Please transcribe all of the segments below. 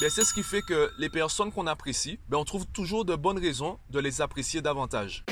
ben, c'est ce qui fait que les personnes qu'on apprécie, ben, on trouve toujours de bonnes raisons de les apprécier davantage.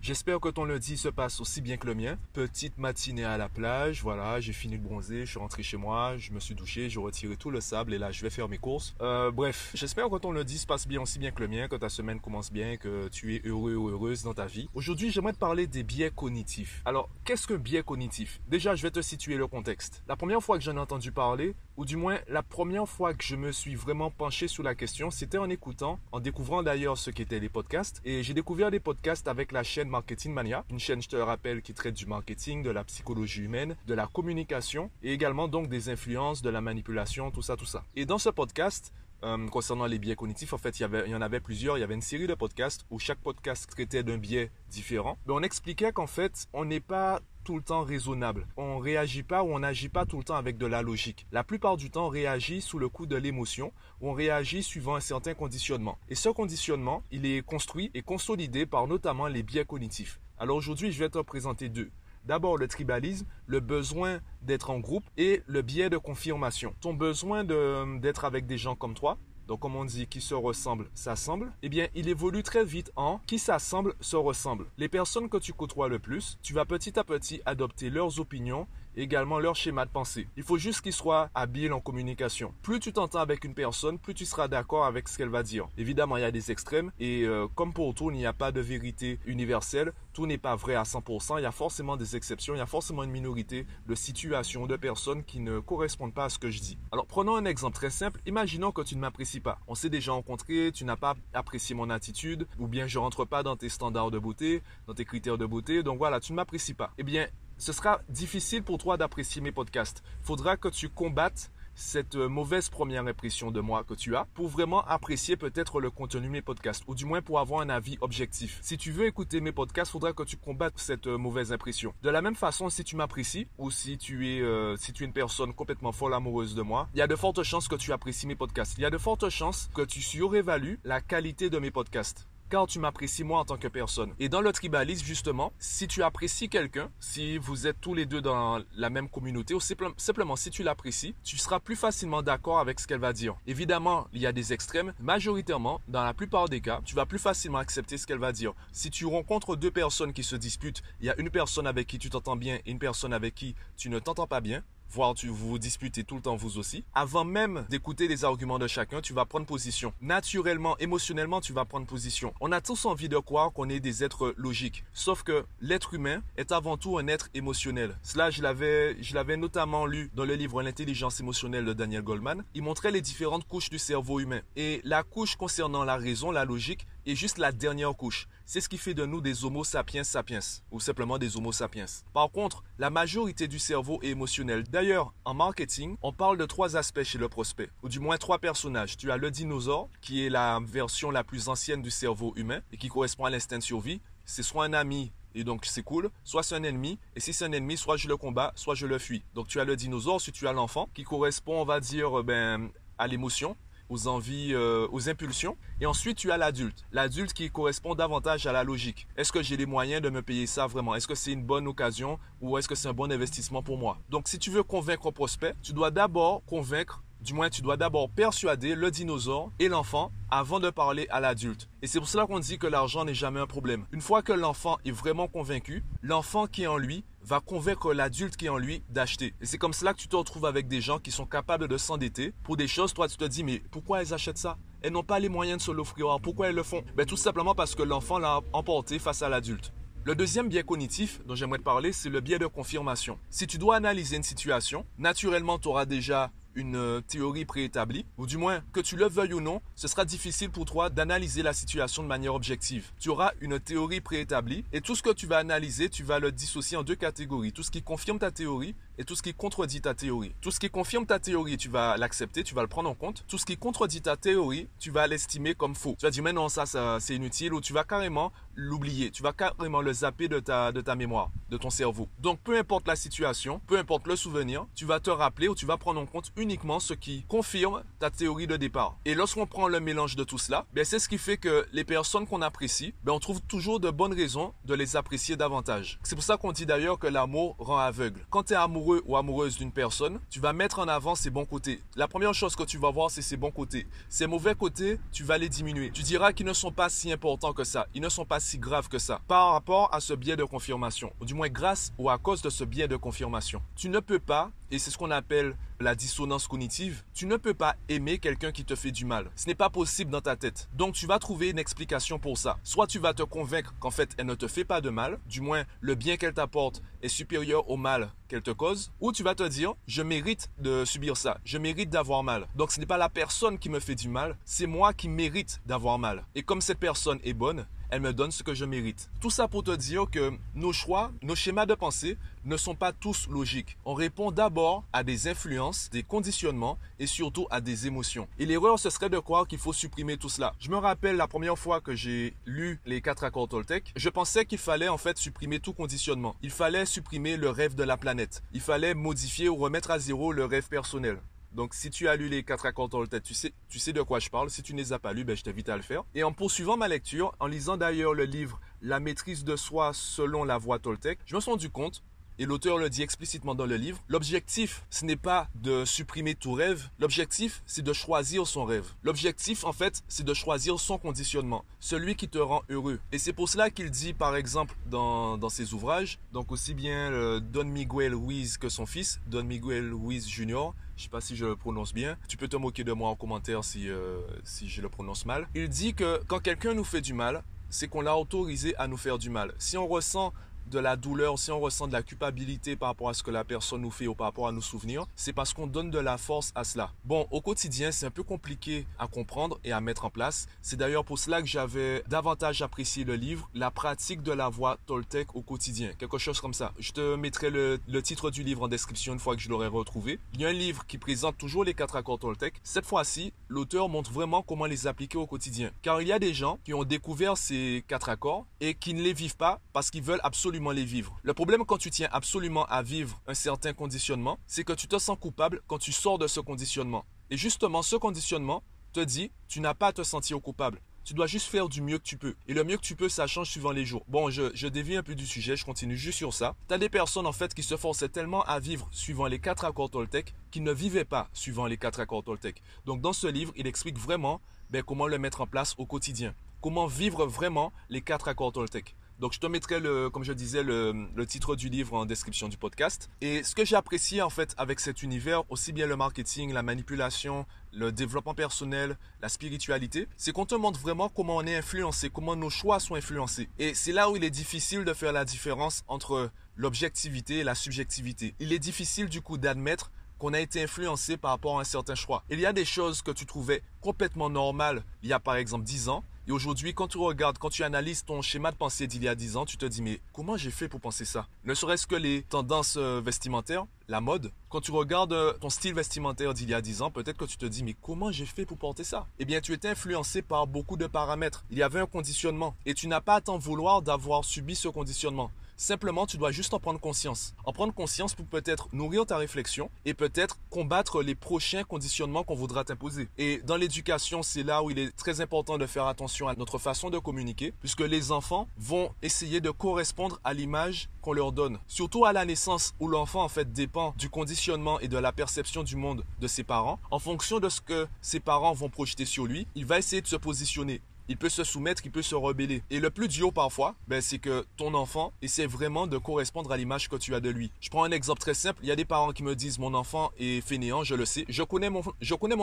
J'espère que ton lundi se passe aussi bien que le mien. Petite matinée à la plage, voilà, j'ai fini de bronzer, je suis rentré chez moi, je me suis douché, j'ai retiré tout le sable et là je vais faire mes courses. Euh, bref, j'espère que ton lundi se passe bien aussi bien que le mien, que ta semaine commence bien, que tu es heureux ou heureuse dans ta vie. Aujourd'hui, j'aimerais te parler des biais cognitifs. Alors, qu'est-ce qu'un biais cognitif? Déjà, je vais te situer le contexte. La première fois que j'en ai entendu parler, ou du moins la première fois que je me suis vraiment penché sur la question, c'était en écoutant, en découvrant d'ailleurs ce qu'étaient les podcasts. Et j'ai découvert des podcasts avec la chaîne Marketing Mania, une chaîne, je te le rappelle, qui traite du marketing, de la psychologie humaine, de la communication et également donc des influences, de la manipulation, tout ça, tout ça. Et dans ce podcast, euh, concernant les biais cognitifs, en fait, il y, en avait plusieurs. Il y avait une série de podcasts où chaque podcast traitait d'un biais différent. Mais on expliquait qu'en fait, on n'est pas tout le temps raisonnable. On réagit pas ou on n'agit pas tout le temps avec de la logique. La plupart du temps, on réagit sous le coup de l'émotion ou on réagit suivant un certain conditionnement. Et ce conditionnement, il est construit et consolidé par notamment les biais cognitifs. Alors aujourd'hui, je vais te présenter deux. D'abord le tribalisme, le besoin d'être en groupe et le biais de confirmation. Ton besoin d'être avec des gens comme toi, donc comme on dit qui se ressemble s'assemble, eh bien il évolue très vite en qui s'assemble se ressemble. Les personnes que tu côtoies le plus, tu vas petit à petit adopter leurs opinions également leur schéma de pensée. Il faut juste qu'ils soient habiles en communication. Plus tu t'entends avec une personne, plus tu seras d'accord avec ce qu'elle va dire. Évidemment, il y a des extrêmes et euh, comme pour tout, il n'y a pas de vérité universelle. Tout n'est pas vrai à 100%. Il y a forcément des exceptions. Il y a forcément une minorité de situations, de personnes qui ne correspondent pas à ce que je dis. Alors, prenons un exemple très simple. Imaginons que tu ne m'apprécies pas. On s'est déjà rencontré, tu n'as pas apprécié mon attitude, ou bien je rentre pas dans tes standards de beauté, dans tes critères de beauté. Donc voilà, tu ne m'apprécies pas. Eh bien, ce sera difficile pour toi d'apprécier mes podcasts. Faudra que tu combattes cette euh, mauvaise première impression de moi que tu as pour vraiment apprécier peut-être le contenu de mes podcasts ou du moins pour avoir un avis objectif. Si tu veux écouter mes podcasts, faudra que tu combattes cette euh, mauvaise impression. De la même façon, si tu m'apprécies ou si tu es euh, si tu es une personne complètement folle amoureuse de moi, il y a de fortes chances que tu apprécies mes podcasts. Il y a de fortes chances que tu surévalues la qualité de mes podcasts car tu m'apprécies moi en tant que personne. Et dans le tribalisme, justement, si tu apprécies quelqu'un, si vous êtes tous les deux dans la même communauté, ou simplement si tu l'apprécies, tu seras plus facilement d'accord avec ce qu'elle va dire. Évidemment, il y a des extrêmes. Majoritairement, dans la plupart des cas, tu vas plus facilement accepter ce qu'elle va dire. Si tu rencontres deux personnes qui se disputent, il y a une personne avec qui tu t'entends bien et une personne avec qui tu ne t'entends pas bien, voire tu vous disputez tout le temps vous aussi. Avant même d'écouter les arguments de chacun, tu vas prendre position. Naturellement, émotionnellement, tu vas prendre position. On a tous envie de croire qu'on est des êtres logiques. Sauf que l'être humain est avant tout un être émotionnel. Cela, je l'avais, je l'avais notamment lu dans le livre L'intelligence émotionnelle de Daniel Goldman. Il montrait les différentes couches du cerveau humain. Et la couche concernant la raison, la logique, est juste la dernière couche. C'est ce qui fait de nous des Homo sapiens sapiens, ou simplement des Homo sapiens. Par contre, la majorité du cerveau est émotionnel. D'ailleurs, en marketing, on parle de trois aspects chez le prospect, ou du moins trois personnages. Tu as le dinosaure, qui est la version la plus ancienne du cerveau humain, et qui correspond à l'instinct de survie. C'est soit un ami et donc c'est cool. Soit c'est un ennemi, et si c'est un ennemi, soit je le combats, soit je le fuis. Donc tu as le dinosaure, si tu as l'enfant, qui correspond, on va dire, ben, à l'émotion, aux envies, euh, aux impulsions. Et ensuite, tu as l'adulte. L'adulte qui correspond davantage à la logique. Est-ce que j'ai les moyens de me payer ça vraiment? Est-ce que c'est une bonne occasion ou est-ce que c'est un bon investissement pour moi? Donc, si tu veux convaincre un prospect, tu dois d'abord convaincre du moins, tu dois d'abord persuader le dinosaure et l'enfant avant de parler à l'adulte. Et c'est pour cela qu'on dit que l'argent n'est jamais un problème. Une fois que l'enfant est vraiment convaincu, l'enfant qui est en lui va convaincre l'adulte qui est en lui d'acheter. Et c'est comme cela que tu te retrouves avec des gens qui sont capables de s'endetter pour des choses. Toi, tu te dis, mais pourquoi elles achètent ça? Elles n'ont pas les moyens de se l'offrir. Pourquoi elles le font? Ben, Tout simplement parce que l'enfant l'a emporté face à l'adulte. Le deuxième biais cognitif dont j'aimerais te parler, c'est le biais de confirmation. Si tu dois analyser une situation, naturellement, tu auras déjà une euh, théorie préétablie, ou du moins que tu le veuilles ou non, ce sera difficile pour toi d'analyser la situation de manière objective. Tu auras une théorie préétablie et tout ce que tu vas analyser, tu vas le dissocier en deux catégories. Tout ce qui confirme ta théorie et tout ce qui contredit ta théorie. Tout ce qui confirme ta théorie, tu vas l'accepter, tu vas le prendre en compte. Tout ce qui contredit ta théorie, tu vas l'estimer comme faux. Tu vas dire mais non, ça, ça c'est inutile ou tu vas carrément l'oublier, tu vas carrément le zapper de ta, de ta mémoire, de ton cerveau. Donc peu importe la situation, peu importe le souvenir, tu vas te rappeler ou tu vas prendre en compte uniquement ce qui confirme ta théorie de départ. Et lorsqu'on prend le mélange de tout cela, ben c'est ce qui fait que les personnes qu'on apprécie, ben on trouve toujours de bonnes raisons de les apprécier davantage. C'est pour ça qu'on dit d'ailleurs que l'amour rend aveugle. Quand tu es amoureux ou amoureuse d'une personne, tu vas mettre en avant ses bons côtés. La première chose que tu vas voir, c'est ses bons côtés. Ses mauvais côtés, tu vas les diminuer. Tu diras qu'ils ne sont pas si importants que ça. Ils ne sont pas si graves que ça. Par rapport à ce biais de confirmation. Ou du moins grâce ou à cause de ce biais de confirmation. Tu ne peux pas, et c'est ce qu'on appelle la dissonance cognitive, tu ne peux pas aimer quelqu'un qui te fait du mal. Ce n'est pas possible dans ta tête. Donc tu vas trouver une explication pour ça. Soit tu vas te convaincre qu'en fait elle ne te fait pas de mal, du moins le bien qu'elle t'apporte est supérieur au mal qu'elle te cause, ou tu vas te dire je mérite de subir ça, je mérite d'avoir mal. Donc ce n'est pas la personne qui me fait du mal, c'est moi qui mérite d'avoir mal. Et comme cette personne est bonne, elle me donne ce que je mérite. Tout ça pour te dire que nos choix, nos schémas de pensée ne sont pas tous logiques. On répond d'abord à des influences, des conditionnements et surtout à des émotions. Et l'erreur, ce serait de croire qu'il faut supprimer tout cela. Je me rappelle la première fois que j'ai lu les quatre accords Toltec, je pensais qu'il fallait en fait supprimer tout conditionnement. Il fallait supprimer le rêve de la planète. Il fallait modifier ou remettre à zéro le rêve personnel. Donc, si tu as lu les quatre accords Toltec, tu sais, tu sais de quoi je parle. Si tu ne les as pas lus, ben, je t'invite à le faire. Et en poursuivant ma lecture, en lisant d'ailleurs le livre La maîtrise de soi selon la voie Toltec, je me suis rendu compte et l'auteur le dit explicitement dans le livre, l'objectif, ce n'est pas de supprimer tout rêve, l'objectif, c'est de choisir son rêve. L'objectif, en fait, c'est de choisir son conditionnement, celui qui te rend heureux. Et c'est pour cela qu'il dit, par exemple, dans, dans ses ouvrages, donc aussi bien Don Miguel Ruiz que son fils, Don Miguel Ruiz Jr., je sais pas si je le prononce bien. Tu peux te moquer de moi en commentaire si, euh, si je le prononce mal. Il dit que quand quelqu'un nous fait du mal, c'est qu'on l'a autorisé à nous faire du mal. Si on ressent de la douleur, si on ressent de la culpabilité par rapport à ce que la personne nous fait ou par rapport à nos souvenirs, c'est parce qu'on donne de la force à cela. Bon, au quotidien, c'est un peu compliqué à comprendre et à mettre en place. C'est d'ailleurs pour cela que j'avais davantage apprécié le livre, La pratique de la voix Toltec au quotidien. Quelque chose comme ça. Je te mettrai le, le titre du livre en description une fois que je l'aurai retrouvé. Il y a un livre qui présente toujours les quatre accords Toltec. Cette fois-ci, l'auteur montre vraiment comment les appliquer au quotidien. Car il y a des gens qui ont découvert ces quatre accords et qui ne les vivent pas parce qu'ils veulent absolument les vivre. Le problème quand tu tiens absolument à vivre un certain conditionnement, c'est que tu te sens coupable quand tu sors de ce conditionnement. Et justement, ce conditionnement te dit, tu n'as pas à te sentir coupable. Tu dois juste faire du mieux que tu peux. Et le mieux que tu peux, ça change suivant les jours. Bon, je, je dévie un peu du sujet, je continue juste sur ça. Tu as des personnes en fait qui se forçaient tellement à vivre suivant les quatre accords Toltec qu'ils ne vivaient pas suivant les quatre accords Toltec. Donc dans ce livre, il explique vraiment ben, comment le mettre en place au quotidien. Comment vivre vraiment les quatre accords Toltec. Donc je te mettrai le, comme je disais, le, titre du livre en description du podcast. Et ce que j'ai apprécié en fait avec cet univers, aussi bien le marketing, la manipulation, le développement personnel, la spiritualité, c'est qu'on te montre vraiment comment on est influencé, comment nos choix sont influencés. Et c'est là où il est difficile de faire la différence entre l'objectivité et la subjectivité. Il est difficile du coup d'admettre qu'on a été influencé par rapport à un certain choix. Il y a des choses que tu trouvais complètement normales il y a par exemple 10 ans et aujourd'hui, quand tu regardes, quand tu analyses ton schéma de pensée d'il y a 10 ans, tu te dis, mais comment j'ai fait pour penser ça? Ne serait-ce que les tendances euh, vestimentaires, la mode. Quand tu regardes euh, ton style vestimentaire d'il y a 10 ans, peut-être que tu te dis, mais comment j'ai fait pour porter ça? Eh bien, tu étais influencé par beaucoup de paramètres. Il y avait un conditionnement. Et tu n'as pas à t'en vouloir d'avoir subi ce conditionnement. Simplement, tu dois juste en prendre conscience. En prendre conscience pour peut-être nourrir ta réflexion et peut-être combattre les prochains conditionnements qu'on voudra t'imposer. Et dans l'éducation, c'est là où il est très important de faire attention à notre façon de communiquer, puisque les enfants vont essayer de correspondre à l'image qu'on leur donne. Surtout à la naissance, où l'enfant en fait dépend du conditionnement et de la perception du monde de ses parents. En fonction de ce que ses parents vont projeter sur lui, il va essayer de se positionner il peut se soumettre, il peut se rebeller. Et le plus dur parfois, ben, c'est que ton enfant essaie vraiment de correspondre à l'image que tu as de lui. Je prends un exemple très simple. Il y a des parents qui me disent mon enfant est fainéant, je le sais. Je connais mon,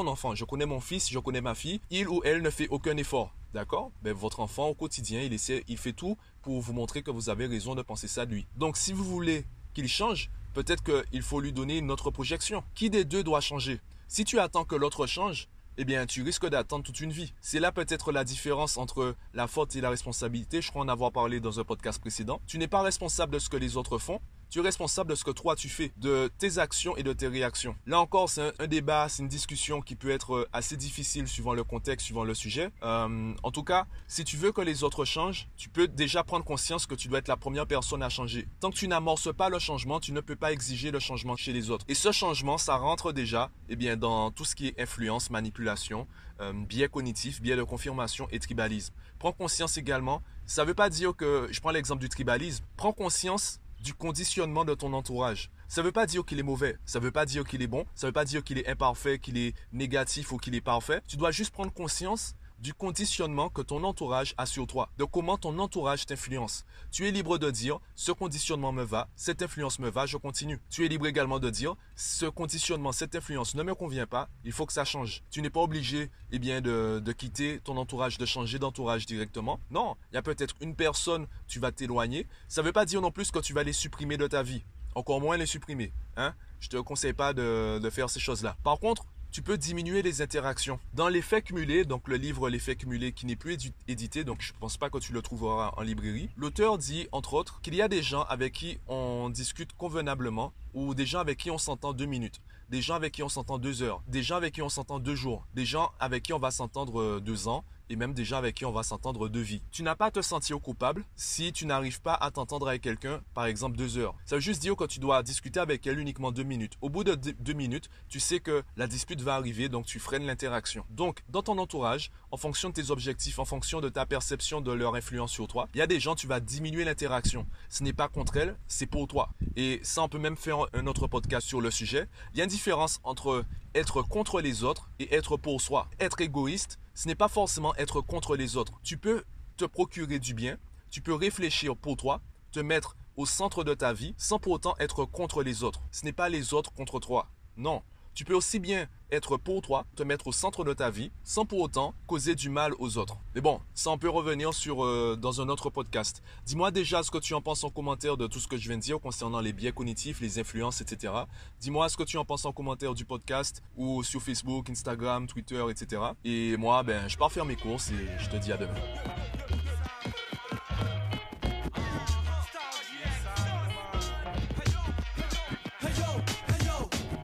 enfant, je connais mon fils, je connais ma fille. Il ou elle ne fait aucun effort. D'accord? Ben, Votre enfant au quotidien, il, essaie, il fait tout pour vous montrer que vous avez raison de penser ça de lui. Donc si vous voulez qu'il change, peut-être qu'il faut lui donner une autre projection. Qui des deux doit changer? Si tu attends que l'autre change, eh bien, tu risques d'attendre toute une vie. C'est là peut-être la différence entre la faute et la responsabilité. Je crois en avoir parlé dans un podcast précédent. Tu n'es pas responsable de ce que les autres font, Tu es responsable de ce que toi tu fais, de tes actions et de tes réactions. Là encore, c'est un, débat, c'est une discussion qui peut être euh, assez difficile suivant le contexte, suivant le sujet. Euh, en tout cas, si tu veux que les autres changent, tu peux déjà prendre conscience que tu dois être la première personne à changer. Tant que tu n'amorces pas le changement, tu ne peux pas exiger le changement chez les autres. Et ce changement, ça rentre déjà eh bien, dans tout ce qui est influence, manipulation, euh, biais cognitif, biais de confirmation et tribalisme. Prends conscience également, ça ne veut pas dire que, je prends l'exemple du tribalisme, prends conscience du conditionnement de ton entourage. Ça ne veut pas dire qu'il est mauvais, ça ne veut pas dire qu'il est bon, ça ne veut pas dire qu'il est imparfait, qu'il est négatif ou qu'il est parfait. Tu dois juste prendre conscience du conditionnement que ton entourage a sur toi, de comment ton entourage t'influence. Tu es libre de dire ce conditionnement me va, cette influence me va, je continue. Tu es libre également de dire ce conditionnement, cette influence ne me convient pas, il faut que ça change. Tu n'es pas obligé eh bien, de, quitter ton entourage, de changer d'entourage directement. Non, il y a peut-être une personne, tu vas t'éloigner. Ça ne veut pas dire non plus que tu vas les supprimer de ta vie. Encore moins les supprimer. Hein? Je te conseille pas de faire ces choses-là. Par contre, tu peux diminuer les interactions. Dans l'effet cumulé, donc le livre L'effet cumulé qui n'est plus édité, donc je ne pense pas que tu le trouveras en librairie, l'auteur dit entre autres qu'il y a des gens avec qui on discute convenablement ou des gens avec qui on s'entend deux minutes, des gens avec qui on s'entend deux heures, des gens avec qui on s'entend deux jours, des gens avec qui on va s'entendre euh, deux ans, et même des gens avec qui on va s'entendre de vie. Tu n'as pas à te sentir coupable si tu n'arrives pas à t'entendre avec quelqu'un, par exemple deux heures. Ça veut juste dire que tu dois discuter avec elle uniquement deux minutes. Au bout de deux minutes, tu sais que la dispute va arriver, donc tu freines l'interaction. Donc, dans ton entourage, en fonction de tes objectifs, en fonction de ta perception de leur influence sur toi, il y a des gens, tu vas diminuer l'interaction. Ce n'est pas contre elles, c'est pour toi. Et ça, on peut même faire un autre podcast sur le sujet. Il y a une différence entre être contre les autres et être pour soi. Être égoïste, ce n'est pas forcément être contre les autres. Tu peux te procurer du bien, tu peux réfléchir pour toi, te mettre au centre de ta vie sans pour autant être contre les autres. Ce n'est pas les autres contre toi. Non, tu peux aussi bien être pour toi, te mettre au centre de ta vie, sans pour autant causer du mal aux autres. Mais bon, ça on peut revenir euh, dans un autre podcast. Dis-moi déjà ce que tu en penses en commentaire de tout ce que je viens de dire concernant les biais cognitifs, les influences, etc. Dis-moi ce que tu en penses en commentaire du podcast ou sur Facebook, Instagram, Twitter, etc. Et moi, ben, je pars faire mes courses et je te dis à demain.